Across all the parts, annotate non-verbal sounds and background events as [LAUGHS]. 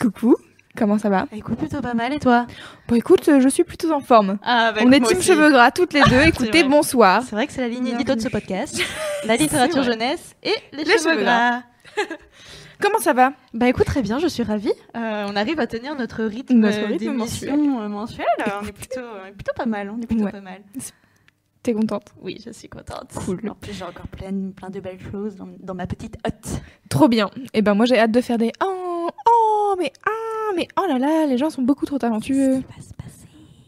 Coucou, comment ça va? Écoute, plutôt pas mal et toi? Bon écoute, euh, je suis plutôt en forme. Ah, On est team cheveux gras toutes les deux, écoutez, bonsoir. C'est vrai que c'est la ligne édito de ce podcast. [LAUGHS] la littérature jeunesse et les, Les cheveux, cheveux gras. [LAUGHS] Comment ça va? Bah écoute, très bien, je suis ravie. Euh, on arrive à tenir notre rythme, Notre rythme d'émission euh, mensuel. on, est plutôt, plutôt pas mal, on est plutôt Ouais. pas mal. T'es contente? Oui, je suis contente. Cool. En plus, j'ai encore plein, plein de belles choses dans, dans ma petite hotte. Trop bien. Et ben moi j'ai hâte de faire des oh, oh, mais ah, mais oh là là, les gens sont beaucoup trop talentueux.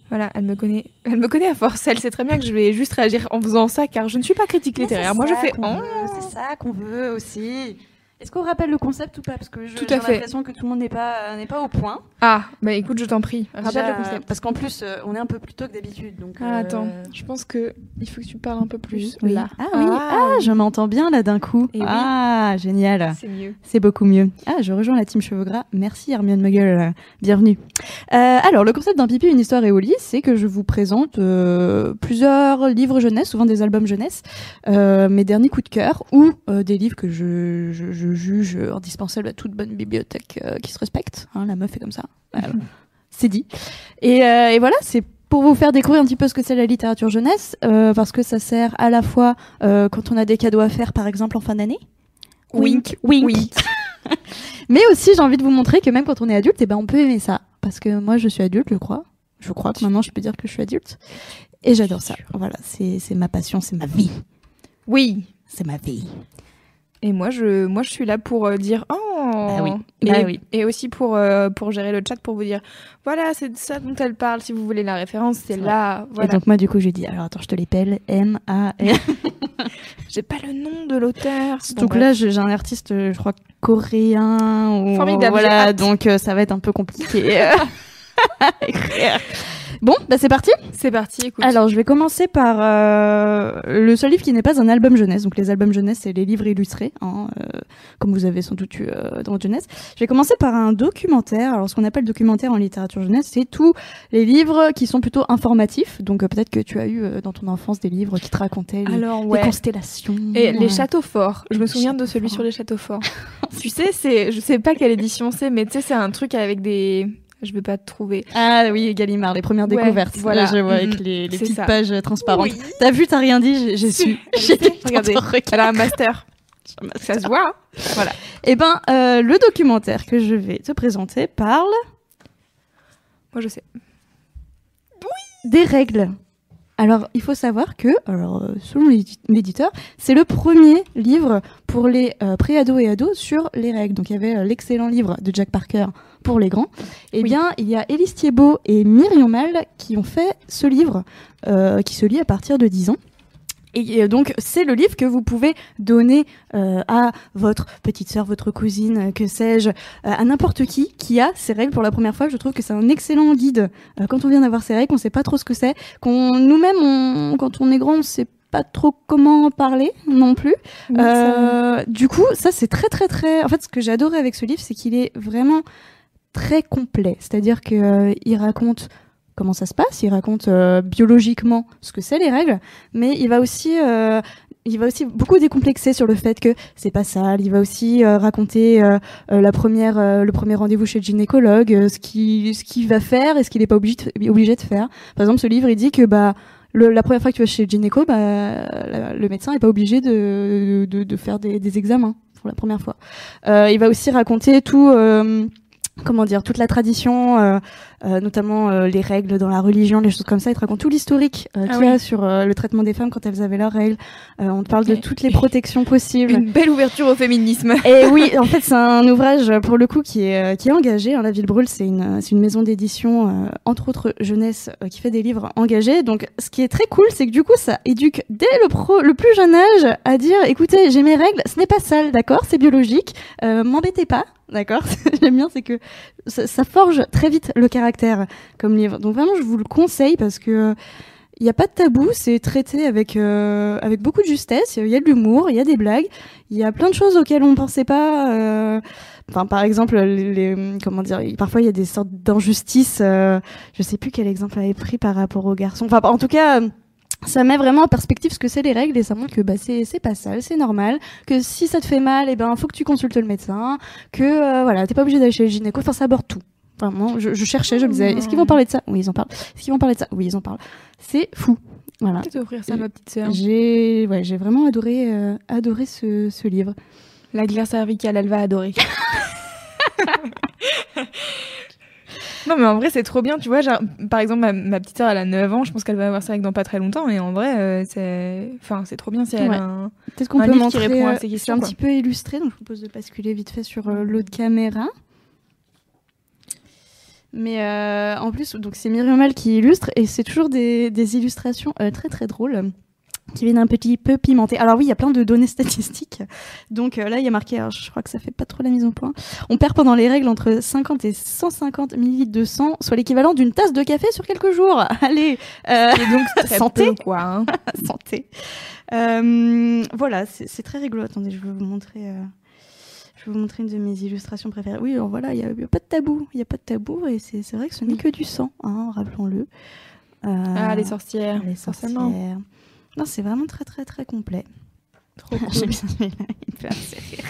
Voilà, elle me connaît, elle me connaît à force. Elle sait très bien que je vais juste réagir en faisant ça car je ne suis pas critique littéraire. Moi je fais oh. C'est ça qu'on veut aussi. Est-ce qu'on rappelle le concept ou pas? Parce que j'ai l'impression que tout le monde n'est pas, n'est pas au point. Ah, bah écoute, je t'en prie. Rappelle Déjà, le concept. Parce qu'en plus, euh, on est un peu plus tôt que d'habitude. Donc, Ah, euh, attends, je pense que il faut que tu parles un peu plus Oui. là. Ah oui, ah, je m'entends bien là d'un coup. Et oui. Ah, génial. c'est mieux. C'est beaucoup mieux. Ah, je rejoins la team cheveux gras. Merci Hermione Muggle, bienvenue. Euh, alors, le concept d'un pipi, une histoire et au lit, c'est que je vous présente plusieurs livres jeunesse, souvent des albums jeunesse, mes derniers coups de cœur ou des livres que je, je, je juge indispensables à toute bonne bibliothèque qui se respecte. Hein, la meuf est comme ça. Voilà. c'est dit. Et, euh, et voilà, c'est pour vous faire découvrir un petit peu ce que c'est la littérature jeunesse, euh, parce que ça sert à la fois euh, quand on a des cadeaux à faire, par exemple en fin d'année. Wink, wink. wink. [LAUGHS] Mais aussi, j'ai envie de vous montrer que même quand on est adulte, eh ben, on peut aimer ça. Parce que moi, je suis adulte, je crois. Je crois que maintenant, je peux dire que je suis adulte. Et j'adore ça. Voilà, c'est ma passion, c'est ma vie. Oui. C'est ma vie. Et moi, je, moi, je suis là pour dire oh. Bah oui. Et, Bah oui. et aussi pour euh, pour gérer le chat pour vous dire voilà c'est ça dont elle parle. Si vous voulez la référence, c'est là. Et donc, moi, du coup, j'ai dit, alors attends, je te l'épelle. M, A, L. [LAUGHS] J'ai pas le nom de l'auteur. Donc là, je- j'ai un artiste, je crois, coréen. Ou... Formidable, Voilà, donc euh, ça va être un peu compliqué. [LAUGHS] [LAUGHS] Bon, bah c'est parti. c'est parti. Écoute. Alors, je vais commencer par euh, le seul livre qui n'est pas un album jeunesse. Donc, les albums jeunesse, c'est les livres illustrés, hein, euh, comme vous avez sans doute eu euh, dans votre jeunesse. Je vais commencer par un documentaire. Alors, ce qu'on appelle documentaire en littérature jeunesse, c'est tous les livres qui sont plutôt informatifs. Donc, euh, peut-être que tu as eu euh, dans ton enfance des livres qui te racontaient les, alors les ouais. constellations. Et les châteaux forts. Je me Les souviens de celui forts. sur les châteaux forts. [LAUGHS] tu sais, c'est, je sais pas quelle édition c'est, mais tu sais, c'est un truc avec des. Je vais pas te trouver. Ah oui, Gallimard, les premières Ouais, découvertes. voilà. Là, je vois avec les, petites ça. pages transparentes. Oui. T'as vu, t'as rien dit, j'ai- su. [LAUGHS] J'ai elle a un master. [LAUGHS] Ça se voit. hein. Voilà. Eh ben, euh, le documentaire que je vais te présenter parle Moi, je sais. des règles. Alors, il faut savoir que, alors, euh, selon l'édi- l'éditeur, c'est le premier livre pour les euh, pré-ados et ados sur les règles. Donc, il y avait euh, l'excellent livre de Jack Parker pour les grands. Eh Oui. bien, il y a Élise Thiebaud et Myriam Mal qui ont fait ce livre euh, qui se lit à partir de 10 ans. Et donc, c'est le livre que vous pouvez donner euh, à votre petite sœur, votre cousine, que sais-je, euh, à n'importe qui qui a ces règles pour la première fois. Je trouve que c'est un excellent guide euh, quand on vient d'avoir ces règles, on sait pas trop ce que c'est, qu'on nous-mêmes, quand on est grand, on sait pas trop comment en parler non plus. Du coup, ça c'est très très très. En fait, ce que j'ai adoré avec ce livre, c'est qu'il est vraiment très complet. C'est-à-dire que euh, il raconte comment ça se passe, il raconte euh, biologiquement ce que c'est les règles, mais il va aussi euh, il va aussi beaucoup décomplexer sur le fait que c'est pas sale. Il va aussi euh, raconter euh, euh, la première, euh, le premier rendez-vous chez le gynécologue, ce qu'il ce qu'il va faire et ce qu'il n'est pas obligé de, obligé de faire. Par exemple, ce livre, il dit que bah le- la première fois que tu vas chez le gynéco, bah, le médecin n'est pas obligé de, de, de faire des, des examens pour la première fois. Il va aussi raconter tout. comment dire, toute la tradition, euh, notamment euh, les règles dans la religion, les choses comme ça. Il te raconte tout l'historique euh, Ah qu'il y a sur euh, le traitement des femmes quand elles avaient leurs règles. Euh, on te parle de toutes les protections possibles. Une belle ouverture au féminisme. [LAUGHS] Et oui, [LAUGHS] en fait, c'est un ouvrage euh, pour le coup qui est, euh, qui est engagé. hein. La Ville Brûle, c'est une, euh, une maison d'édition, euh, entre autres jeunesse, euh, qui fait des livres engagés. Donc, ce qui est très cool, c'est que du coup, ça éduque dès le, pro, le plus jeune âge à dire, écoutez, j'ai mes règles, ce n'est pas sale, d'accord, c'est biologique, euh, m'embêtez pas, d'accord. [LAUGHS] J'aime bien, c'est que ça, ça forge très vite le caractère comme livre. Donc vraiment, je vous le conseille parce que euh, il n'y a pas de tabou, c'est traité avec, euh, avec beaucoup de justesse, il y a de l'humour, il y a des blagues, il y a plein de choses auxquelles on ne pensait pas. euh, Enfin, par exemple, les, comment dire, parfois il y a des sortes d'injustices. euh, je sais plus quel exemple avait pris par rapport aux garçons. Enfin, en tout cas, euh, ça met vraiment en perspective ce que c'est les règles et ça montre que bah, c'est pas sale, c'est normal. Que si ça te fait mal, et ben faut que tu consultes le médecin. Que euh, voilà, t'es pas obligé d'aller chez le gynéco. Enfin, ça aborde tout. Vraiment, je, je cherchais, je me disais, est-ce qu'ils vont parler de ça? Oui, ils en parlent. Est-ce qu'ils vont parler de ça? Oui, ils en parlent. C'est fou. Voilà. Peut-être offrir ça à ma petite sœur. J'ai ouais, j'ai vraiment adoré euh, adoré ce, ce livre. La glaire cervicale, elle va adorer. [LAUGHS] non, mais en vrai, c'est trop bien. Tu vois, genre, par exemple, ma, ma petite sœur, elle a 9 ans. Je pense qu'elle va avoir ça avec dans pas très longtemps. Et en vrai, euh, c'est enfin, c'est trop bien si elle Ouais. a un... Peut-être qu'on Un peut livre qui montrer. répond à euh, ces c'est questions, un quoi. petit peu illustré, donc je vous propose de basculer vite fait sur euh, l'autre caméra. Mais euh, en plus, donc c'est Myriam Mal qui illustre et c'est toujours des, des illustrations très très drôles qui viennent un petit peu pimenter. Alors oui, il y a plein de données statistiques. Donc euh, là, il y a marqué, alors, je crois que ça fait pas trop la mise en point. On perd pendant les règles entre 50 et 150 millilitres de sang, soit l'équivalent d'une tasse de café sur quelques jours. [LAUGHS] Allez, euh, Et donc, [LAUGHS] très Santé. peu, quoi. hein. [LAUGHS] santé. Euh, voilà, c'est très rigolo. Attendez, je vais vous montrer. je vais vous montrer une de mes illustrations préférées. Oui, alors voilà, il n'y a, pas de tabou. Il n'y a pas de tabou et c'est vrai que ce n'est que du sang, hein, rappelons-le. Ah, les sorcières. les forcément. Non, c'est vraiment très très très complet. Trop [LAUGHS] cool. J'aime bien il me fait assez rire.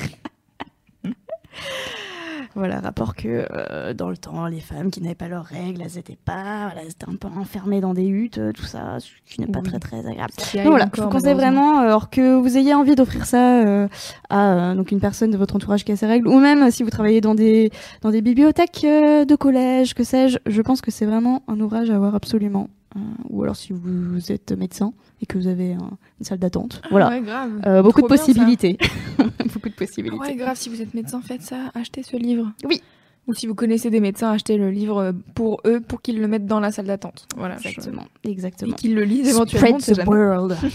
Voilà, rapport que euh, dans le temps, les femmes qui n'avaient pas leurs règles, elles étaient pas, voilà, elles étaient un peu enfermées dans des huttes, euh, tout ça, ce qui n'est pas Oui. très très agréable. Donc voilà, je vous conseille vraiment, euh, alors que vous ayez envie d'offrir ça euh, à euh, donc une personne de votre entourage qui a ses règles, ou même si vous travaillez dans des dans des bibliothèques de collège, que sais-je, je pense que c'est vraiment un ouvrage à avoir absolument. Euh, ou alors si vous êtes médecin et que vous avez un- une salle d'attente, Ah voilà, Ouais, grave. Euh, beaucoup de bien, possibilités, [LAUGHS] [LAUGHS] beaucoup de possibilités. Ouais, grave, si vous êtes médecin, faites ça, achetez ce livre. Oui. Ou si vous connaissez des médecins, achetez le livre pour eux, pour qu'ils le mettent dans la salle d'attente. Voilà. Exactement, je- Et exactement. qu'ils le lisent éventuellement. Spread the jamais. world. [LAUGHS]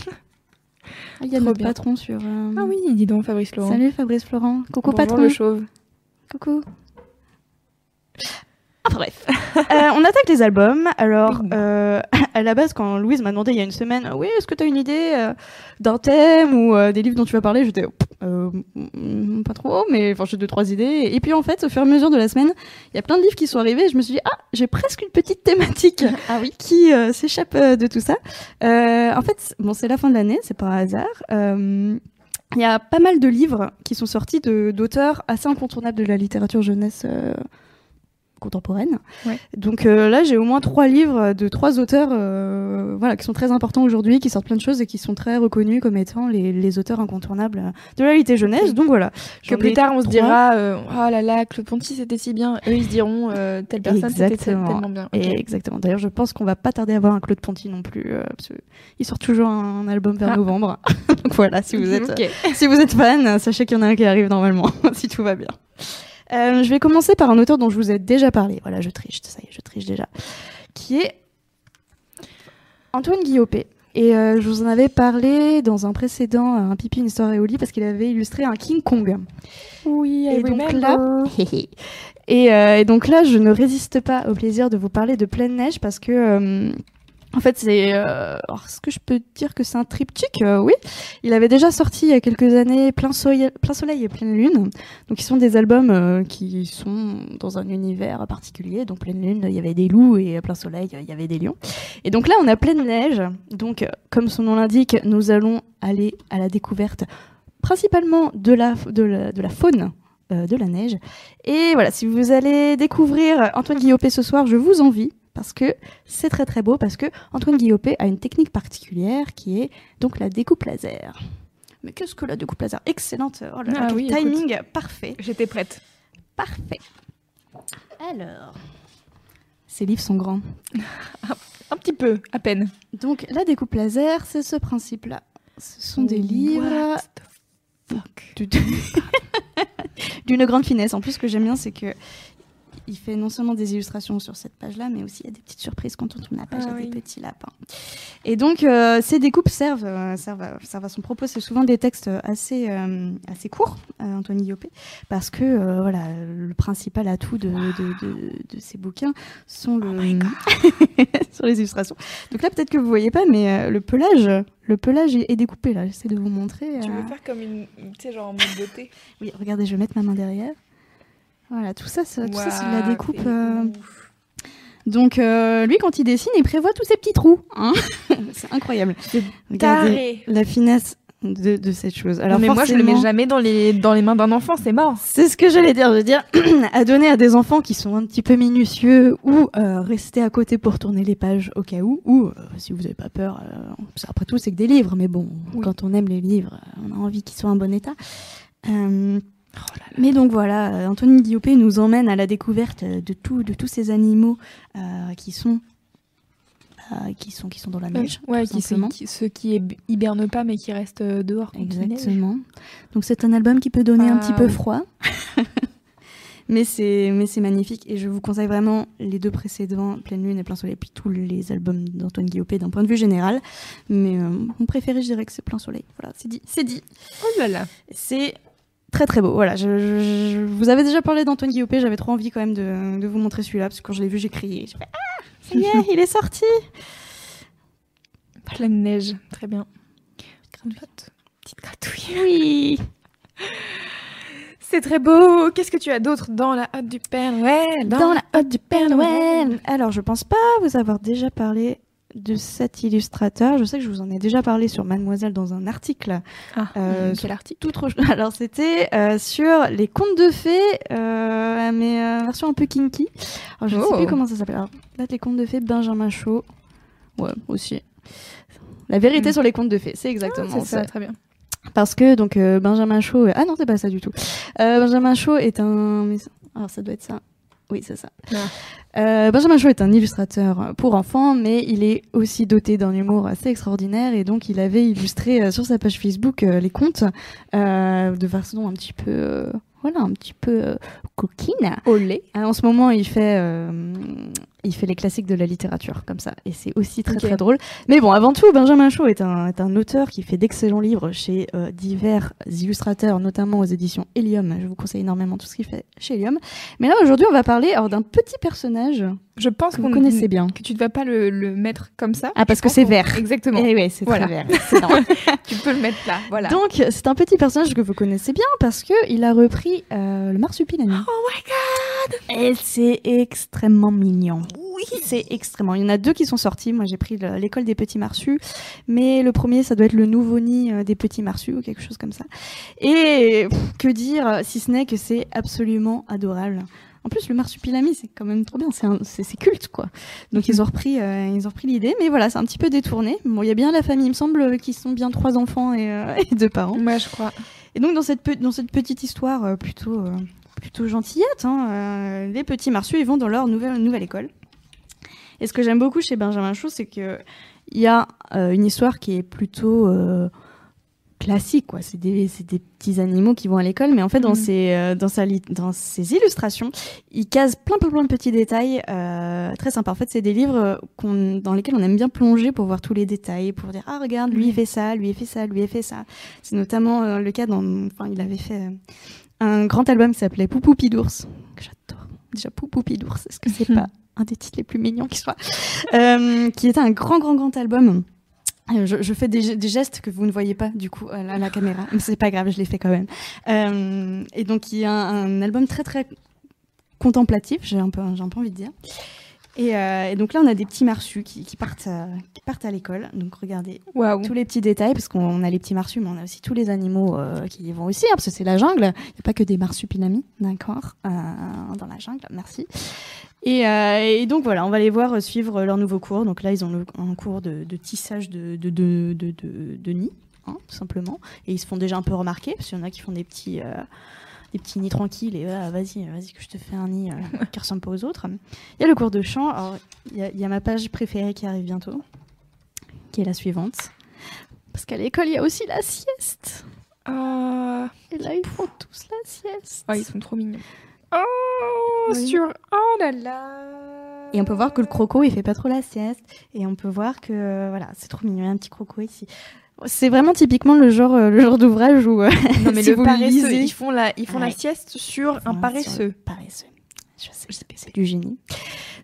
Ah, Il y a notre patron sur. euh, Ah oui, dis donc, Fabrice Laurent. Salut Fabrice Florent. Coucou Bonjour patron. le chauve. Coucou. Enfin bref. [LAUGHS] Euh, on attaque les albums. Alors, euh, [LAUGHS] à la base, quand Louise m'a demandé il y a une semaine, oui, est-ce que tu as une idée euh, d'un thème ou euh, des livres dont tu vas parler J'étais euh, pas trop, mais enfin, j'ai deux, trois idées. Et puis en fait, au fur et à mesure de la semaine, il y a plein de livres qui sont arrivés et je me suis dit, ah, j'ai presque une petite thématique [LAUGHS] Ah oui. qui euh, s'échappe euh, de tout ça. Euh, en fait, bon, c'est la fin de l'année, c'est par hasard. Euh, il y a pas mal de livres qui sont sortis de- d'auteurs assez incontournables de la littérature jeunesse euh, contemporaine. Ouais. Donc euh, là, j'ai au moins trois livres de trois auteurs euh, voilà, qui sont très importants aujourd'hui, qui sortent plein de choses et qui sont très reconnus comme étant les, les auteurs incontournables de la littérature jeunesse. Donc voilà. Que plus tard, on se dira euh, Oh là là, Claude Ponty, c'était si bien. Eux, ils se diront euh, Telle personne, c'était tellement bien. Et exactement. D'ailleurs, je pense qu'on va pas tarder à voir un Claude Ponty non plus. parce il sort toujours un album vers Ah. novembre. [LAUGHS] Donc voilà, si vous [LAUGHS] êtes, si vous êtes fan, sachez qu'il y en a un qui arrive normalement, [LAUGHS] si tout va bien. Euh, je vais commencer par un auteur dont je vous ai déjà parlé. Voilà, je triche, ça y est, je triche déjà. Qui est Antoine Guillopé. Et euh, je vous en avais parlé dans un précédent, euh, un pipi, une histoire et au lit, parce qu'il avait illustré un King Kong. Oui, I Et donc là- [LAUGHS] Et, euh, et donc là, je ne résiste pas au plaisir de vous parler de Pleine Neige parce que, en fait, c'est. Euh, Est-ce que je peux dire que c'est un triptyque? Euh, Oui. Il avait déjà sorti il y a quelques années Plein Soleil, Plein Soleil et Pleine Lune. Donc, ils sont des albums euh, qui sont dans un univers particulier. Donc, Pleine Lune, il y avait des loups et Plein Soleil, il y avait des lions. Et donc là, on a Pleine Neige. Donc, comme son nom l'indique, nous allons aller à la découverte principalement de la, de la, de la faune euh, de la neige. Et voilà, si vous allez découvrir Antoine Guillopé ce soir, je vous envie parce que c'est très très beau parce que Antoine Guillopé a une technique particulière qui est donc la découpe laser. Mais qu'est-ce que la découpe laser? Excellente. Oh là là, Ah oui, timing parfait. J'étais prête. Parfait. Alors, ces livres sont grands. [LAUGHS] Un petit peu, à peine. Donc la découpe laser, c'est ce principe-là. Ce sont des livres [LAUGHS] d'une grande finesse. En plus, ce que j'aime bien, c'est que il fait non seulement des illustrations sur cette page-là, mais aussi il y a des petites surprises quand on tourne la page, Ah il y a oui. des petits lapins. Et donc, euh, ces découpes servent, euh, servent, à, servent à son propos. C'est souvent des textes assez, euh, assez courts, Antoine Guillopé, parce que voilà, le principal atout de, de, de, de ces bouquins sont, le, sur [LAUGHS] les illustrations. Donc là, peut-être que vous voyez pas, mais le pelage, le pelage est, découpé là. J'essaie de vous montrer. Tu veux faire comme une. Tu sais, genre en mode beauté [LAUGHS] Oui, regardez, je vais mettre ma main derrière. Voilà, tout ça, ça- tout ça, c'est de la découpe. euh, ouf. Donc, euh, lui, quand il dessine, il prévoit tous ces petits trous. hein. [LAUGHS] c'est incroyable. Regardez la finesse de, de cette chose. Alors, Non, mais moi, je le mets jamais dans les, dans les mains d'un enfant, c'est mort. C'est ce que j'allais dire. Je veux dire, [CLEARS THROAT] à donner à des enfants qui sont un petit peu minutieux ou euh, rester à côté pour tourner les pages au cas où, ou euh, si vous n'avez pas peur. euh, qu'après tout, c'est que des livres, mais bon, Oui. quand on aime les livres, on a envie qu'ils soient en bon état. Euh, Oh mais donc voilà, euh, Anthony Guillopé nous emmène à la découverte euh, de, tout, de tous ces animaux euh, qui sont. euh, qui sont qui sont dans la neige ouais, tout qui, qui- ceux qui hib- hibernent pas mais qui restent euh, dehors. Exactement. Donc c'est un album qui peut donner un Ah, petit peu oui. froid. [LAUGHS] mais c'est mais c'est magnifique et je vous conseille vraiment les deux précédents, Pleine Lune et Plein Soleil, puis tous les albums d'Antoine Guillopé d'un point de vue général. Mais euh, mon préféré, je dirais que c'est Plein Soleil. Voilà, c'est dit, c'est dit. Oh là là. C'est très très beau. Voilà, je, je- je- vous avez déjà parlé d'Antoine Guillopé, j'avais trop envie quand même de, de vous montrer celui-là parce que quand je l'ai vu, j'ai crié. J'ai fait ah, ça y est, il est sorti. Pleine neige, très bien. Petite Petite gratouille. Oui. C'est très beau. Qu'est-ce que tu as d'autre dans la hotte du Père Noël? Dans, la hotte du Père Noël. Alors, je pense pas vous avoir déjà parlé de cet illustrateur. Je sais que je vous en ai déjà parlé sur Mademoiselle dans un article. Ah, Euh, quel article Tout trop. [LAUGHS] Alors, c'était euh, sur les contes de fées, euh, mais version un peu kinky. Alors, je ne sais Oh. plus comment ça s'appelle. Là, les contes de fées, Benjamin Chaud. Ouais, aussi. La vérité Mm. sur les contes de fées, c'est exactement C'est ça, ça. très bien. Parce que donc Benjamin Shaw, ah non c'est pas ça du tout. Benjamin Shaw est un, alors ça doit être ça. Oui c'est ça. Ah. Euh, Benjamin Shaw est un illustrateur pour enfants, mais il est aussi doté d'un humour assez extraordinaire et donc il avait illustré euh, sur sa page Facebook euh, les contes de façon un petit peu, voilà, un petit peu euh, coquine. Olé. En ce moment, il fait, euh, il fait les classiques de la littérature, comme ça. Et c'est aussi très, très drôle. Mais bon, avant tout, Benjamin Shaw est un, est un auteur qui fait d'excellents livres chez euh, divers illustrateurs, notamment aux éditions Helium. Je vous conseille énormément tout ce qu'il fait chez Helium. Mais là, aujourd'hui, on va parler d'un petit personnage Je pense que vous connaissez bien. que tu ne vas pas le, le mettre comme ça. Ah, parce que c'est vert. Exactement. Eh ouais, c'est Voilà. très vert. [LAUGHS] Tu peux le mettre là. Voilà. Donc, c'est un petit personnage que vous connaissez bien parce que il a repris euh, le marsupilami. oh my god. Et c'est extrêmement mignon. Oui. C'est extrêmement. Il y en a deux qui sont sortis. Moi, j'ai pris le- l'école des petits marsus, mais le premier, ça doit être le nouveau nid euh, des petits marsus ou quelque chose comme ça. Et pff, que dire si ce n'est que c'est absolument adorable. En plus, le marsupilami, c'est quand même trop bien. C'est culte, quoi. Donc, ils ont repris, euh, ils ont repris l'idée, mais voilà, c'est un petit peu détourné. Bon, il y a bien la famille. Il me semble qu'ils sont bien trois enfants et, euh, [LAUGHS] et deux parents. Moi, je crois. Et donc dans cette, pe- dans cette petite histoire euh, plutôt, plutôt gentillette, hein, euh, les petits marsus ils vont dans leur nouvelle, nouvelle école. Et ce que j'aime beaucoup chez Benjamin Chou, c'est que il y a euh, une histoire qui est plutôt euh, classique, quoi. C'est des, petits animaux qui vont à l'école, mais en fait dans euh, sa dans ses illustrations, il case plein, plein, plein de petits détails euh, très sympas. En fait, c'est des livres dans lesquels on aime bien plonger pour voir tous les détails, pour dire ah regarde lui il fait ça, lui il fait ça, lui il fait ça. C'est notamment euh, le cas dans. Enfin, il avait fait un grand album qui s'appelait Poupou Pidours, que j'adore. Déjà, Poupou Pidours, est-ce que c'est [LAUGHS] pas un des titres les plus mignons qui soit Euh, Qui était un grand, grand, grand album. Euh, Je, je fais des, des gestes que vous ne voyez pas du coup à la, à la caméra, mais c'est pas grave, je les fais quand même. Euh, et donc il y a un, un album très très contemplatif, j'ai un peu, j'ai un peu envie de dire. Et, euh, et donc là on a des petits marsus qui, qui partent, à, qui partent à l'école. Donc regardez, tous les petits détails, parce qu'on a les petits marsus, mais on a aussi tous les animaux euh, qui y vont aussi, hein, parce que c'est la jungle. Il n'y a pas que des marsupilami, d'accord, euh, dans la jungle, merci. Et, euh, et donc voilà, on va les voir euh, suivre leur nouveau cours. Donc là, ils ont le, un cours de, de tissage de, de, de, de, de- de nid, hein, tout simplement. Et ils se font déjà un peu remarquer, parce qu'il y en a qui font des petits... des petits nids tranquilles et ah, vas-y, vas-y que je te fais un nid euh, [LAUGHS] qui ressemble pas aux autres. Il y a le cours de chant. Alors, il y, a- il y a ma page préférée qui arrive bientôt, qui est la suivante. Parce qu'à l'école, il y a aussi la sieste. Ah, Et là, ils font tous la sieste. oh, ils sont trop mignons. Oh, Oui. sur. Oh là là. Et on peut voir que le croco, il fait pas trop la sieste. Et on peut voir que, voilà, c'est trop mignon, il y a un petit croco ici. C'est vraiment typiquement le genre, euh, le genre d'ouvrage où, euh, Non, mais [LAUGHS] si le vous paresseux, lisez- ils font la, ils font la sieste sur un Enfin, paresseux. sur- Paresseux. Je sais, c'est du génie.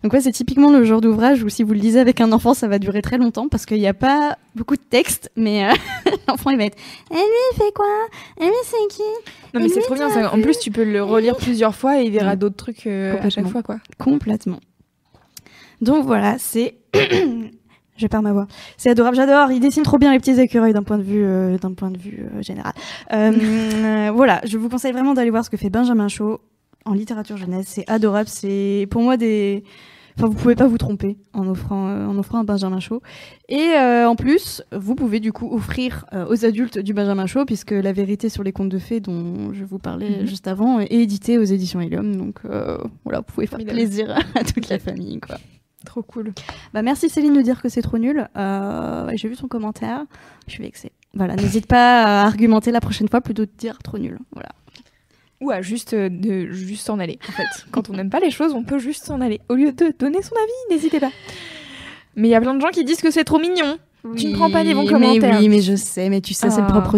Donc ouais, c'est typiquement le genre d'ouvrage où si vous le lisez avec un enfant, ça va durer très longtemps parce qu'il n'y a pas beaucoup de texte, mais euh, [LAUGHS] l'enfant il va être. Et lui il fait quoi? Et lui c'est qui? Non, mais Et c'est trop bien. ça. En plus, tu peux le relire plusieurs fois et il verra Ouais. d'autres trucs euh, à chaque fois, quoi. Complètement. Donc voilà, c'est. [CLEARS THROAT] Je perds ma voix. C'est adorable, j'adore. Il dessine trop bien les petits écureuils d'un point de vue, euh, d'un point de vue euh, général. [LAUGHS] Euh, voilà, je vous conseille vraiment d'aller voir ce que fait Benjamin Chaud en littérature jeunesse. C'est adorable. C'est pour moi des. Enfin, vous pouvez pas vous tromper en offrant, en offrant un Benjamin Chaud. Et en plus, vous pouvez du coup offrir aux adultes du Benjamin Chaud, puisque la vérité sur les contes de fées dont je vous parlais Mhm. juste avant est éditée aux éditions Helium. Donc voilà, vous pouvez faire Formidable. plaisir [LAUGHS] à toute la famille, quoi. Trop cool. Bah merci Céline de dire que c'est trop nul. Euh, J'ai vu ton commentaire, je suis vexée. Voilà, n'hésite pas à argumenter la prochaine fois plutôt que de dire trop nul. Voilà. Ou à juste, euh, de, juste s'en aller, en fait. Quand on n'aime pas les choses, on peut juste s'en aller. Au lieu de donner son avis, n'hésitez pas. Mais il y a plein de gens qui disent que c'est trop mignon. Tu ne prends pas les bons Oui, commentaires. Mais oui, mais je sais, mais tu sais, c'est le Ah. propre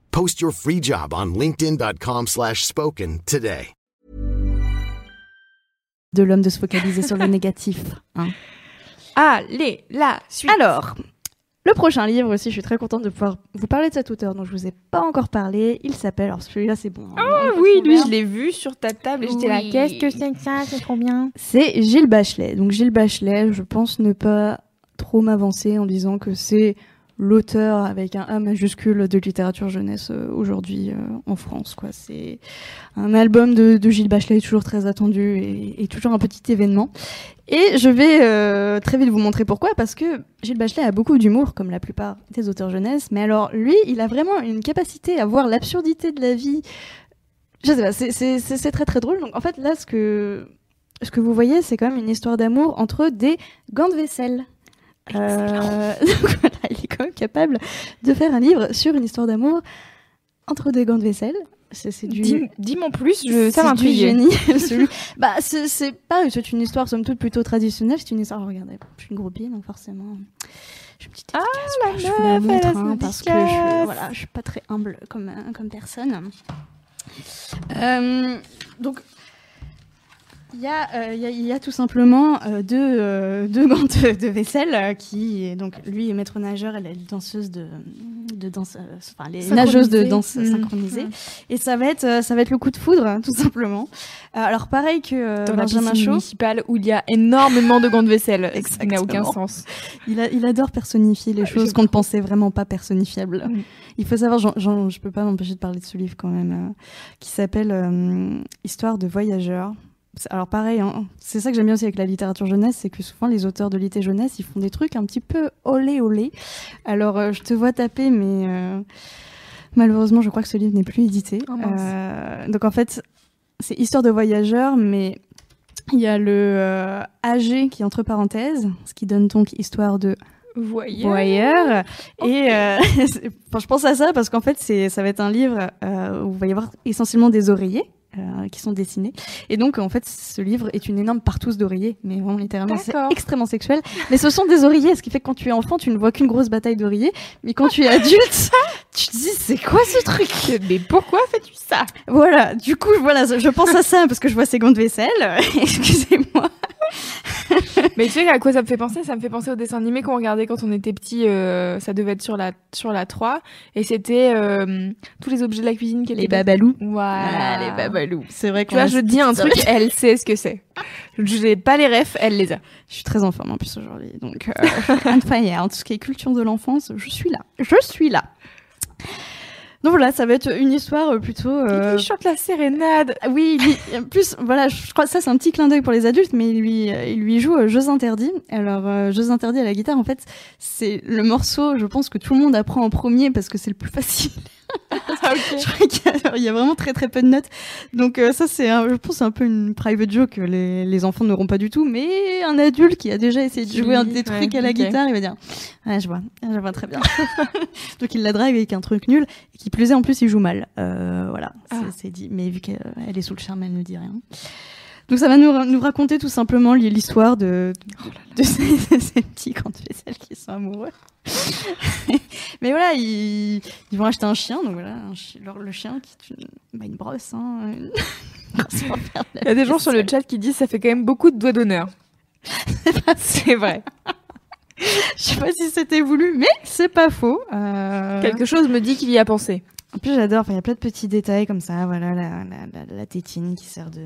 Post your free job on linkedin.com/spoken slash spoken today. de l'homme de se focaliser sur le [LAUGHS] négatif. hein. Allez, la suite. Alors, le prochain livre aussi, je suis très contente de pouvoir vous parler de cet auteur dont je vous ai pas encore parlé. Il s'appelle, alors celui-là c'est bon. Ah peut oui, lui, je l'ai vu sur ta table et j'étais là. Qu'est-ce que c'est que ça C'est trop bien. C'est Gilles Bachelet. Donc Gilles Bachelet, je pense ne pas trop m'avancer en disant que c'est l'auteur avec un A majuscule de littérature jeunesse euh, aujourd'hui euh, en France. Quoi. C'est un album de, Gilles Bachelet toujours très attendu et, toujours un petit événement. Et je vais euh, très vite vous montrer pourquoi, parce que Gilles Bachelet a beaucoup d'humour, comme la plupart des auteurs jeunesse, mais alors lui, il a vraiment une capacité à voir l'absurdité de la vie. Je sais pas, c'est très très drôle. Donc en fait, là, ce que, ce que vous voyez, c'est quand même une histoire d'amour entre des gants de vaisselle. Euh, [LAUGHS] donc voilà, il est quand même capable de faire un livre sur une histoire d'amour entre des gants de vaisselle. C'est du. Dis- Dis-moi plus, je, ça c'est du m'intrigue. génie [LAUGHS] absolu. bah, c'est pas, c'est une histoire somme toute plutôt traditionnelle. C'est une histoire, regardez, je suis une groupie, donc forcément, j'ai une petite Ah, je la meuf, montre, hein, parce que je, voilà, je suis pas très humble comme, euh, comme personne. Euh, donc, il y, a, euh, il y, a, il y a tout simplement euh, deux, euh, deux [LAUGHS] gants de, vaisselle euh, qui, donc, lui est maître nageur, elle est danseuse de, de danse, euh, enfin, les nageuses de danse Mmh. synchronisée. Et ça va être, euh, ça va être le coup de foudre, tout simplement. Alors pareil que euh, Dans la Benjamin Chaud, où il y a énormément de gants de vaisselle. [LAUGHS] Qui n'a aucun sens. il, a- il adore personnifier les Ah, choses qu'on ne pensait vraiment pas personnifiables. Mm. Il faut savoir, je peux pas m'empêcher de parler de ce livre quand même, qui s'appelle Histoire de voyageurs. Alors pareil, hein, c'est ça que j'aime bien aussi avec la littérature jeunesse, c'est que souvent les auteurs de litté jeunesse, ils font des trucs un petit peu olé olé. Alors euh, je te vois taper, mais euh, malheureusement je crois que ce livre n'est plus édité. Oh. Euh, donc en fait, c'est Histoire de voyageurs, mais il y a le AG qui est entre parenthèses, ce qui donne donc Histoire de Voyeur. voyeur. Et euh, [LAUGHS] c'est- enfin, je pense à ça parce qu'en fait, c'est, ça va être un livre euh, où il va y avoir essentiellement des oreillers. Euh, qui sont dessinés et donc en fait ce livre est une énorme partouze d'oreillers mais vraiment littéralement c'est extrêmement sexuel. Mais ce sont des oreillers ce qui fait que quand tu es enfant tu ne vois qu'une grosse bataille d'oreillers mais quand tu es adulte [LAUGHS] tu te dis c'est quoi ce truc? Mais pourquoi fais-tu ça? Voilà du coup voilà je pense à ça parce que je vois ces gants de vaisselle [LAUGHS] excusez-moi Mais tu sais à quoi ça me fait penser? Ça me fait penser au dessin animé qu'on regardait quand on était petit. euh, ça devait être sur la, sur la 3. Et c'était euh, tous les objets de la cuisine qu'elle Les babalous. Voilà. les babalous. C'est vrai Tu vois, je dis un truc, elle sait ce que c'est. Je n'ai pas les refs, elle les a. Je suis très en forme en plus aujourd'hui. Donc, euh, [LAUGHS] on fire. En tout ce qui est culture de l'enfance, je suis là. Je suis là. Donc voilà, ça va être une histoire euh, plutôt. euh, Il chante la sérénade. Oui, lui- en plus, voilà, je crois que ça c'est un petit clin d'œil pour les adultes, mais il lui, euh, il lui joue euh, Jeux interdits. Alors, euh, Jeux interdits à la guitare, en fait, c'est le morceau, je pense que tout le monde apprend en premier parce que c'est le plus [LAUGHS] facile. [LAUGHS] Je crois qu'il y a- il y, a vraiment très très peu de notes. Donc euh, ça c'est, un- je pense, un peu une private joke. Les, les enfants n'auront pas du tout, mais un adulte qui a déjà essayé de jouer un des trucs ouais, à la guitare, il va dire, ouais, je vois, je vois très bien. [LAUGHS] Donc il la drive avec un truc nul, et qui plus est en plus il joue mal. Euh, voilà, c'est- Ah. c'est dit. Mais vu qu'elle elle est sous le charme, elle ne dit rien. Donc ça va nous, ra- nous raconter tout simplement l'histoire de, ces, [LAUGHS] de ces petits quand tu celles qui sont amoureux. [LAUGHS] Mais voilà, ils, ils vont acheter un chien, donc voilà, un chi- leur- le chien qui est une, bah, une brosse. Hein, [LAUGHS] une Il y a des gens sur le chat qui disent ça fait quand même beaucoup de doigts d'honneur. C'est vrai. Je sais pas si c'était voulu, mais c'est pas faux. Euh, Quelque chose me dit qu'il y a pensé. En plus, j'adore. Enfin, il y a plein de petits détails comme ça. Voilà, la, la, la, la tétine qui sert de,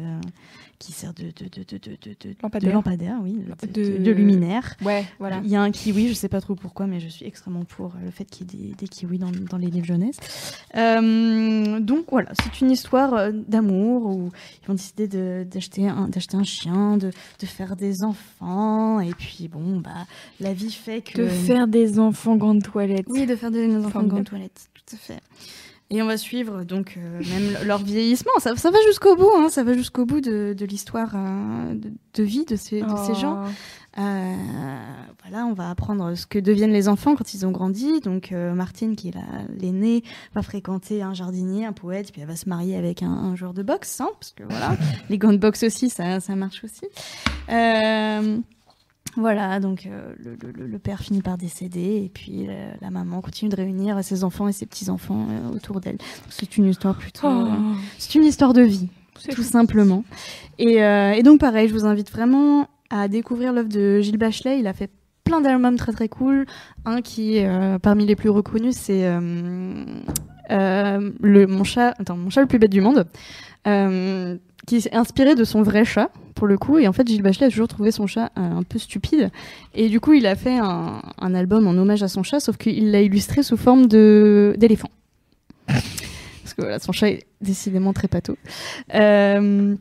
qui sert de, de, de, de, de, de, de- Lampadaire. lampadaire, oui, de, luminaire. Ouais, voilà. Il y a un kiwi, je sais pas trop pourquoi, mais je suis extrêmement pour le fait qu'il y ait des, des kiwis dans, dans les livres jeunesse. Euh, donc voilà, c'est une histoire euh, d'amour où ils vont décider de- d'acheter un, un chien, de, de faire des enfants, et puis bon, bah la vie fait que De faire des enfants grandes toilettes. oui, de faire des enfants de Formidable. grande toilette, tout à fait. Et on va suivre donc euh, même leur vieillissement. Ça, ça va jusqu'au bout, hein, ça va jusqu'au bout de, de l'histoire euh, de, de vie de ces, de ces gens. Oh. Euh, voilà, on va apprendre ce que deviennent les enfants quand ils ont grandi. Donc Martine, qui est la- l'aînée, va fréquenter un jardinier, un poète, puis elle va se marier avec un, un joueur de boxe, hein, parce que voilà, [LAUGHS] les gants de boxe aussi, ça, ça marche aussi. Euh, voilà, donc euh, le, le- le père finit par décéder et puis euh, la maman continue de réunir ses enfants et ses petits-enfants euh, autour d'elle. C'est une histoire plutôt... Oh. c'est une histoire de vie tout simplement. Et, et donc pareil, je vous invite vraiment à découvrir l'œuvre de Gilles Bachelet. Il a fait plein d'albums très très cool. Un qui est parmi les plus reconnus, c'est le mon chat, attends, mon chat le plus bête du monde, qui est inspiré de son vrai chat pour le coup. Et en fait, Gilles Bachelet a toujours trouvé son chat un peu stupide. Et du coup, il a fait un, un album en hommage à son chat, sauf qu'il l'a illustré sous forme de d'éléphant. [LAUGHS] Parce que voilà, son chat est décidément très pâteau. Euh,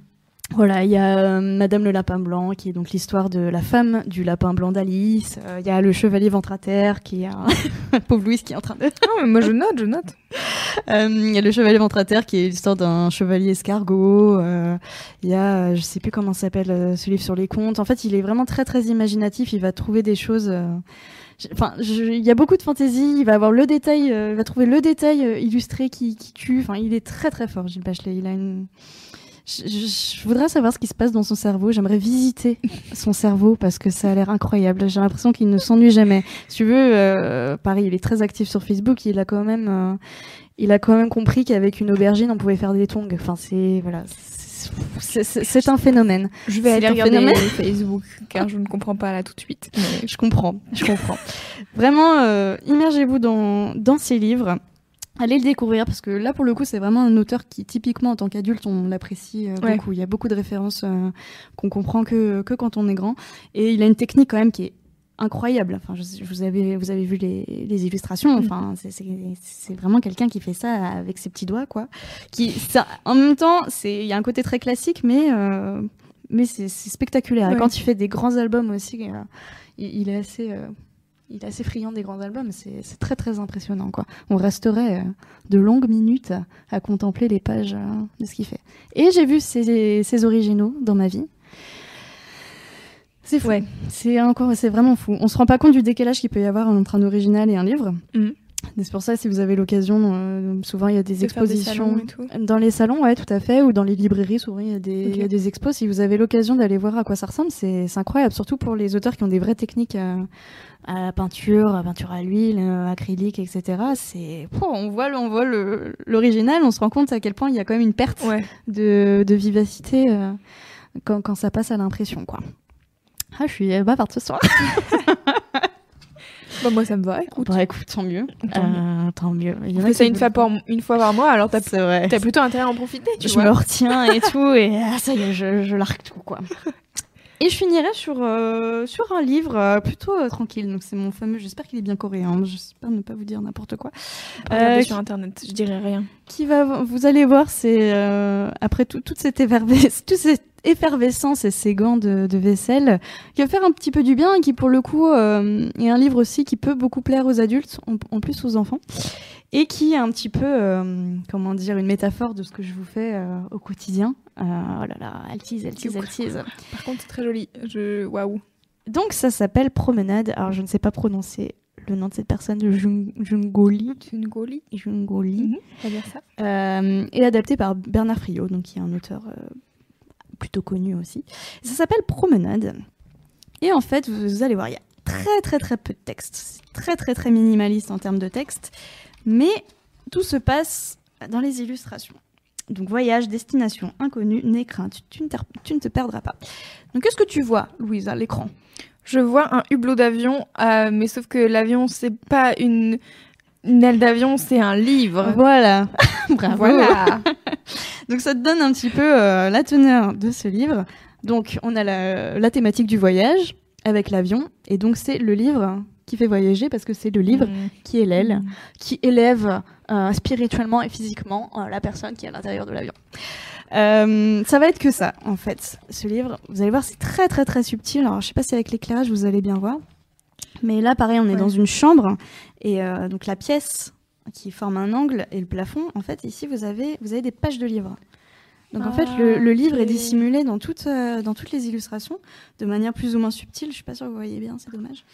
voilà, il y a euh, Madame le Lapin Blanc, qui est donc l'histoire de la femme du lapin blanc d'Alice. Euh, Il y a le chevalier ventre à terre, qui est un... [LAUGHS] pauvre Louise qui est en train de... Non, mais moi je note, je note. [LAUGHS] Euh, Il y a le chevalier ventre à terre, qui est l'histoire d'un chevalier escargot. Euh, Il y a, je sais plus comment s'appelle euh, ce livre sur les contes. En fait, il est vraiment très très imaginatif. Il va trouver des choses. euh, Enfin, il y a beaucoup de fantaisie. Il va avoir le détail, euh, il va trouver le détail illustré qui, qui tue. Enfin, il est très très fort, Gilles Bachelet. Il a une. Je, je- voudrais savoir ce qui se passe dans son cerveau. J'aimerais visiter son cerveau parce que ça a l'air incroyable. J'ai l'impression qu'il ne s'ennuie jamais. Si tu veux, euh, pareil, il est très actif sur Facebook. Il a quand même, euh, il a quand même compris qu'avec une aubergine, on pouvait faire des tongs. Enfin, c'est voilà, c'est- un phénomène. Je vais aller regarder phénomène. Facebook car je ne comprends pas là tout de suite. Mais Je comprends, je comprends. Vraiment, euh, immergez-vous dans, dans ces livres. Allez le découvrir parce que là, pour le coup, c'est vraiment un auteur qui, typiquement, en tant qu'adulte, on l'apprécie euh, Ouais. beaucoup. Il y a beaucoup de références euh, qu'on comprend que, que quand on est grand. Et il a une technique quand même qui est incroyable. Enfin, je, vous, avez, vous avez vu les, les illustrations. Enfin, c'est- vraiment quelqu'un qui fait ça avec ses petits doigts, quoi. Qui, ça, en même temps, c'est il y a un côté très classique, mais euh, mais c'est spectaculaire. Et quand il fait des grands albums aussi, euh, il, il est assez il est assez friand des grands albums. C'est très très impressionnant, quoi. On resterait euh, de longues minutes à, contempler les pages euh, de ce qu'il fait. Et j'ai vu ses, ses originaux dans ma vie. C'est fou. Ouais. C'est encore, c'est vraiment fou. On se rend pas compte du décalage qu'il peut y avoir entre un original et un livre. Mhm. C'est pour ça, si vous avez l'occasion, euh, souvent il y a des de faire des expositions. Dans les salons, ouais, tout à fait, ou dans les librairies, souvent il y a des, Ok. il y a des expos. Si vous avez l'occasion d'aller voir à quoi ça ressemble, c'est incroyable, surtout pour les auteurs qui ont des vraies techniques euh, à la peinture, à peinture à l'huile, euh, acrylique, etc. C'est, on voit, on l'original, on se rend compte à quel point il y a quand même une perte Ouais. de, de vivacité euh, quand, quand ça passe à l'impression, quoi. Ah, je suis bavarde ce soir. [LAUGHS] Bah, moi, ça me va, écoute. Bah, écoute, tant mieux. [LAUGHS] Tant Euh, tant mieux. Il y en a ça une fois, par, une fois par mois, alors t'as as plutôt intérêt à en profiter, tu je vois. me retiens et tout, et ah, ça y est, je, je largue tout, quoi. [LAUGHS] Et je finirai sur, euh, sur un livre euh, plutôt euh, tranquille. Donc, c'est mon fameux. J'espère qu'il est bien coréen. J'espère ne pas vous dire n'importe quoi. Regardez Euh, sur internet, je dirais rien. Qui va. Vous allez voir, c'est. euh, après tout, toute cette effervescence, [LAUGHS] toute cette effervescence et ces gants de, de vaisselle, qui va faire un petit peu du bien et qui, pour le coup, euh, est un livre aussi qui peut beaucoup plaire aux adultes, en, en plus aux enfants. Et qui est un petit peu, euh, comment dire, une métaphore de ce que je vous fais euh, au quotidien. Oh là là, elle tease, elle tease, elle tease. [LAUGHS] Par contre, c'est très joli. Je... Waouh. Donc ça s'appelle Promenade. Alors je ne sais pas prononcer le nom de cette personne, Jung- Jungoli. Jungoli. On va dire ça. Euh, et adapté par Bernard Friot, donc qui est un auteur euh, plutôt connu aussi. Ça s'appelle Promenade. Et en fait, vous, allez voir, il y a très très très peu de texte. Très très très minimaliste en termes de texte. Mais tout se passe dans les illustrations. Donc voyage, destination, inconnu, n'aie crainte, tu ne, ter- tu ne te perdras pas. Donc qu'est-ce que tu vois, Louise, à l'écran? Je vois un hublot d'avion, euh, mais sauf que l'avion, c'est pas une... une aile d'avion, c'est un livre. Voilà, [LAUGHS] bravo. Voilà. [LAUGHS] Donc ça te donne un petit peu euh, la teneur de ce livre. Donc on a la, la thématique du voyage avec l'avion, et donc c'est le livre qui fait voyager parce que c'est le livre Mm. qui est l'aile, qui élève euh, spirituellement et physiquement euh, la personne qui est à l'intérieur de l'avion. Euh, ça va être que ça, en fait. Ce livre, vous allez voir, c'est très très très subtil. Alors, je sais pas si avec l'éclairage vous allez bien voir, mais là, pareil, on est Ouais. dans une chambre et euh, donc la pièce qui forme un angle et le plafond. En fait, ici, vous avez vous avez des pages de livres. Donc en fait, le, Ah, le livre est dissimulé dans toutes, euh, dans toutes les illustrations, de manière plus ou moins subtile. Je suis pas sûre que vous voyez bien, c'est dommage.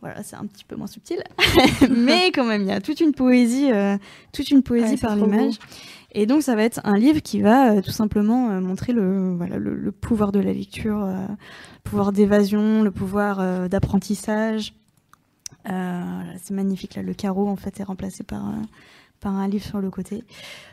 Voilà, c'est un petit peu moins subtil, [LAUGHS] mais quand même, il y a toute une poésie, euh, toute une poésie Ouais, par l'image. Et donc, ça va être un livre qui va euh, tout simplement euh, montrer le, voilà, le, le pouvoir de la lecture, le pouvoir d'évasion, le pouvoir d'apprentissage. Voilà, c'est magnifique là, le carreau en fait est remplacé par par un livre sur le côté.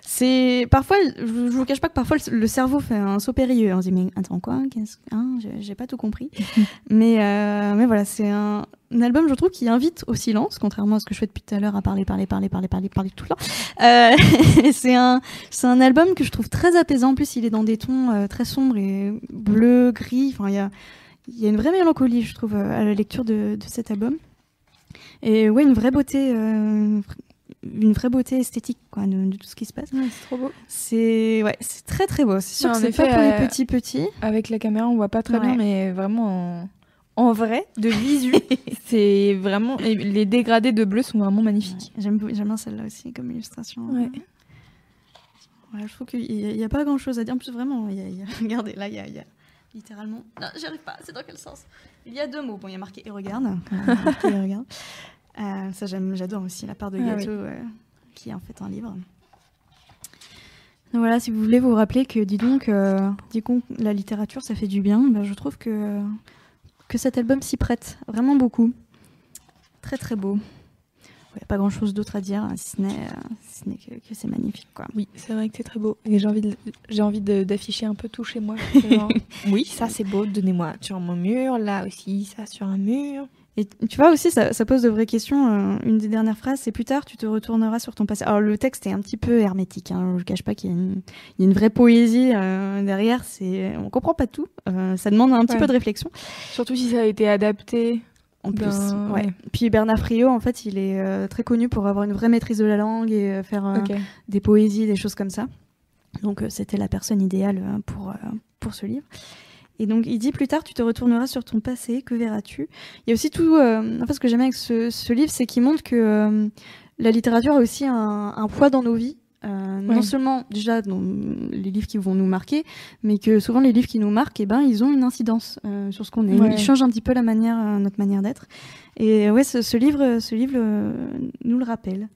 C'est parfois, je, je vous cache pas que parfois le, cerveau fait un saut périlleux. On se dit mais attends quoi, qu'est-ce hein, j'ai- pas tout compris. [LAUGHS] mais euh, mais voilà, c'est un, un album je trouve qui invite au silence, contrairement à ce que je fais depuis tout à l'heure à parler, parler, parler, parler, parler, parler tout le temps. Euh, [LAUGHS] c'est un c'est un album que je trouve très apaisant. En plus, il est dans des tons euh, très sombres et bleu, gris. Enfin, il y a il y a une vraie mélancolie, je trouve, à la lecture de, de cet album. Et ouais, une vraie beauté, euh, une vraie beauté esthétique quoi, de, de tout ce qui se passe. Ouais, c'est trop beau. C'est ouais, c'est très très beau. C'est sûr Non, que c'est pas pour les euh, petits petits. Avec la caméra, on voit pas très Ouais. bien, mais vraiment en, en vrai, [LAUGHS] de visu, c'est vraiment. et les dégradés de bleu sont vraiment magnifiques. Ouais, J'aime bien celle-là aussi comme illustration. Ouais. Je trouve qu'il n'y a, pas grand-chose à dire. En plus, vraiment, y a- y a- [LAUGHS] regardez, là, il y a, il y a littéralement... Non, j'y arrive pas. C'est dans quel sens? Il y a deux mots. Bon, il y a marqué « et regarde ». Marqué et regarde. Euh, ça, j'aime, j'adore aussi la part de Ah gâteau euh, qui est en fait un livre. Donc voilà, si vous voulez vous rappeler que, dis donc, euh, dis donc la littérature, ça fait du bien, ben, je trouve que, que cet album s'y prête vraiment beaucoup. Très, très beau. Il n'y a pas grand-chose d'autre à dire, hein, si ce n'est, euh, si que, que c'est magnifique. Quoi. Oui, c'est vrai que c'est très beau. Et j'ai envie, j'ai d'afficher un peu tout chez moi. [LAUGHS] Oui, ça c'est beau, donnez-moi sur mon mur, là aussi, ça sur un mur. Et tu vois aussi, ça, ça pose de vraies questions. euh, une des dernières phrases, c'est plus tard, tu te retourneras sur ton passé. Alors le texte est un petit peu hermétique. Hein, je ne cache pas qu'il y a une, il y a une vraie poésie euh, derrière. C'est, on comprend pas tout. euh, ça demande un petit peu de réflexion. Surtout si ça a été adapté. En plus, Ben, ouais. ouais. Puis Bernard Friot, en fait, il est euh, très connu pour avoir une vraie maîtrise de la langue et euh, faire euh, des poésies, des choses comme ça. Donc c'était la personne idéale pour, pour ce livre. Et donc il dit plus tard, tu te retourneras sur ton passé, que verras-tu? Il y a aussi tout... en fait, ce que j'aime avec ce, ce livre, c'est qu'il montre que la littérature a aussi un, un poids dans nos vies. Euh, Non seulement déjà dans les livres qui vont nous marquer, mais que souvent les livres qui nous marquent, eh ben, ils ont une incidence euh, sur ce qu'on est. Ouais. Ils changent un petit peu la manière, euh, notre manière d'être. Et ouais, ce, ce livre, ce livre nous le rappelle.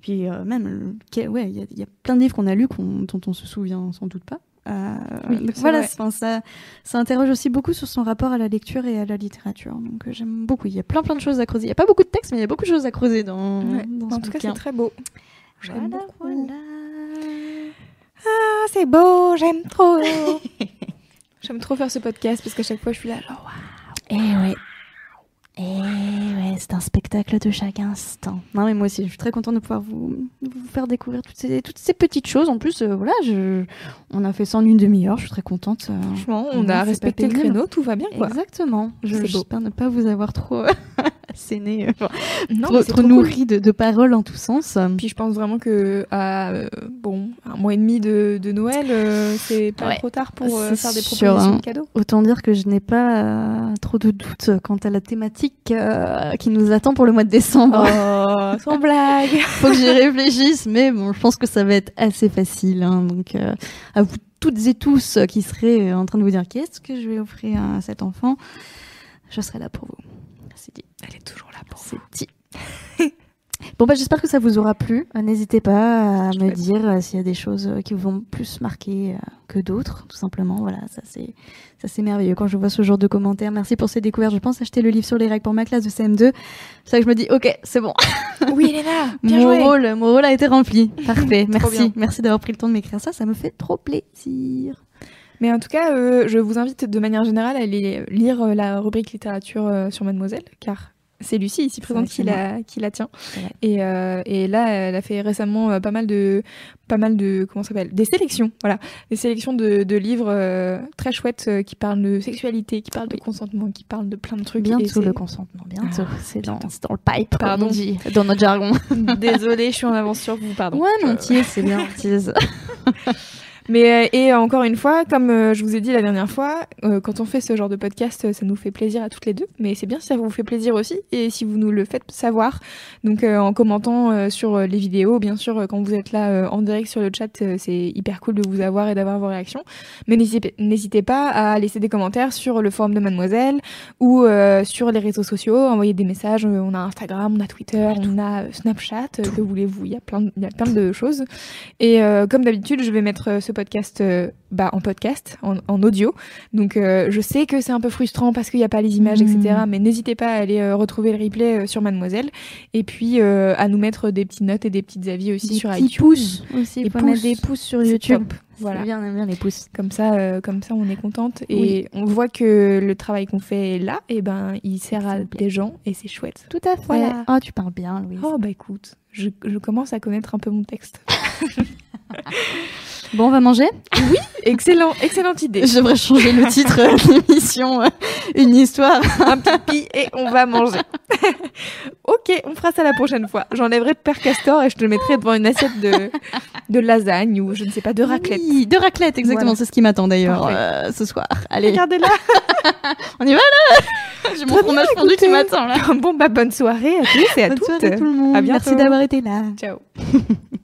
Puis euh, même, que- ouais, il y, a- il y a plein de livres qu'on a lus qu'on- dont on se souvient sans doute pas. Euh, Oui, donc c'est voilà, ça, ça interroge aussi beaucoup sur son rapport à la lecture et à la littérature. Donc euh, j'aime beaucoup. Il y a plein plein de choses à creuser. Il n'y a pas beaucoup de textes, mais il y a beaucoup de choses à creuser dans, Ouais. dans En tout cas, c'est très beau. J'aime Voilà, beaucoup. voilà. Ah, c'est beau, j'aime trop. [LAUGHS] J'aime trop faire ce podcast parce qu'à chaque fois, je suis là, genre, Eh ouais. Eh ouais, c'est un spectacle de chaque instant. Non mais moi aussi, je suis très contente de pouvoir vous, vous faire découvrir toutes ces, toutes ces petites choses. En plus, euh, voilà, je, on a fait ça en une demi-heure. Je suis très contente. euh. franchement, on a respecté le créneau, tout va bien, quoi. Exactement. Je- C'est beau. J'espère ne pas vous avoir trop [LAUGHS] asséné, euh, enfin, Non, trop, nourri de, de paroles en tous sens. Puis je pense vraiment que à euh, bon un mois et demi de, de Noël, euh, c'est pas Ouais. trop tard pour euh, faire des sûr, propositions hein. de cadeaux. Autant dire que je n'ai pas euh, trop de doutes quant à la thématique euh, qui nous attend pour le mois de décembre. Oh, [LAUGHS] sans blague. Faut que j'y réfléchisse, mais bon, je pense que ça va être assez facile. hein. donc, euh, à vous toutes et tous euh, qui serez euh, en train de vous dire qu'est-ce que je vais offrir à cet enfant, je serai là pour vous. C'est dit. Elle est toujours là pour C'est dit. Bon bah j'espère que ça vous aura plu. Euh, N'hésitez pas à me dire euh, s'il y a des choses euh, qui vous vont plus marquer euh, que d'autres, tout simplement. Voilà, ça c'est ça c'est merveilleux quand je vois ce genre de commentaires. Merci pour ces découvertes. Je pense acheter le livre sur les règles pour ma classe de CM2. C'est ça que je me dis OK, c'est bon. Oui, Elena, [LAUGHS] bien Mon joué. rôle, mon rôle a été rempli. [LAUGHS] Parfait. Merci. Merci d'avoir pris le temps de m'écrire ça. Ça me fait trop plaisir. Mais en tout cas, euh, je vous invite de manière générale à aller lire la rubrique littérature euh, sur Mademoiselle, car c'est Lucie ici présente qui la, qui la tient. Et, euh, et là, elle a fait récemment euh, pas mal de, pas mal de, comment ça s'appelle, des sélections, voilà, des sélections de, de livres euh, très chouettes euh, qui parlent de sexualité, qui parlent de consentement, qui parlent de plein de trucs. Bientôt le consentement. Bientôt. Ah, c'est dans, le pipe. Pardon. on dit, dans notre jargon. [LAUGHS] Désolée, je suis en avance sur vous, pardon. ouais, petit, c'est bien. [LAUGHS] Mais euh, et encore une fois, comme euh, je vous ai dit la dernière fois, euh, quand on fait ce genre de podcast, ça nous fait plaisir à toutes les deux. Mais c'est bien si ça vous fait plaisir aussi et si vous nous le faites savoir. Donc en commentant sur les vidéos, bien sûr, quand vous êtes là en direct sur le chat, c'est hyper cool de vous avoir et d'avoir vos réactions. Mais n'hésitez pas à laisser des commentaires sur le forum de Mademoiselle ou sur les réseaux sociaux, envoyer des messages. On a Instagram, on a Twitter, on a Snapchat. que voulez-vous Il y a plein, de- il y a plein de choses. Et comme d'habitude, je vais mettre ce podcast euh, bah, en podcast, en, en audio. Donc euh, je sais que c'est un peu frustrant parce qu'il n'y a pas les images, etc. Mais n'hésitez pas à aller euh, retrouver le replay sur Mademoiselle. Et puis à nous mettre des petites notes et des petites avis aussi Des sur petits iTunes. pouces aussi. Il faut mettre des pouces sur YouTube. Voilà. Bien, on aime bien les pouces. Comme ça, comme ça, on est contente et Oui. on voit que le travail qu'on fait là, et ben, il sert à des gens et c'est chouette. Tout à fait. Voilà. Oh, tu parles bien, Louise. Oh bah écoute, je, je commence à connaître un peu mon texte. [LAUGHS] Bon, on va manger Excellent, excellente idée. Je devrais changer le titre de l'émission. euh, Une histoire. un pipi et on va manger. ok, on fera ça la prochaine fois. J'enlèverai Père Castor et je te le mettrai devant une assiette de, de lasagne ou je ne sais pas, de raclette. Oui, de raclette, exactement. Voilà. C'est ce qui m'attend d'ailleurs euh, ce soir. Allez, Regardez-la. [LAUGHS] on y va là [LAUGHS] J'ai mon fromage fondu qui m'attend là. bon, bah bonne soirée à tous et à Bonne toutes. soirée tout le monde. À. Merci d'avoir été là. Ciao. [LAUGHS]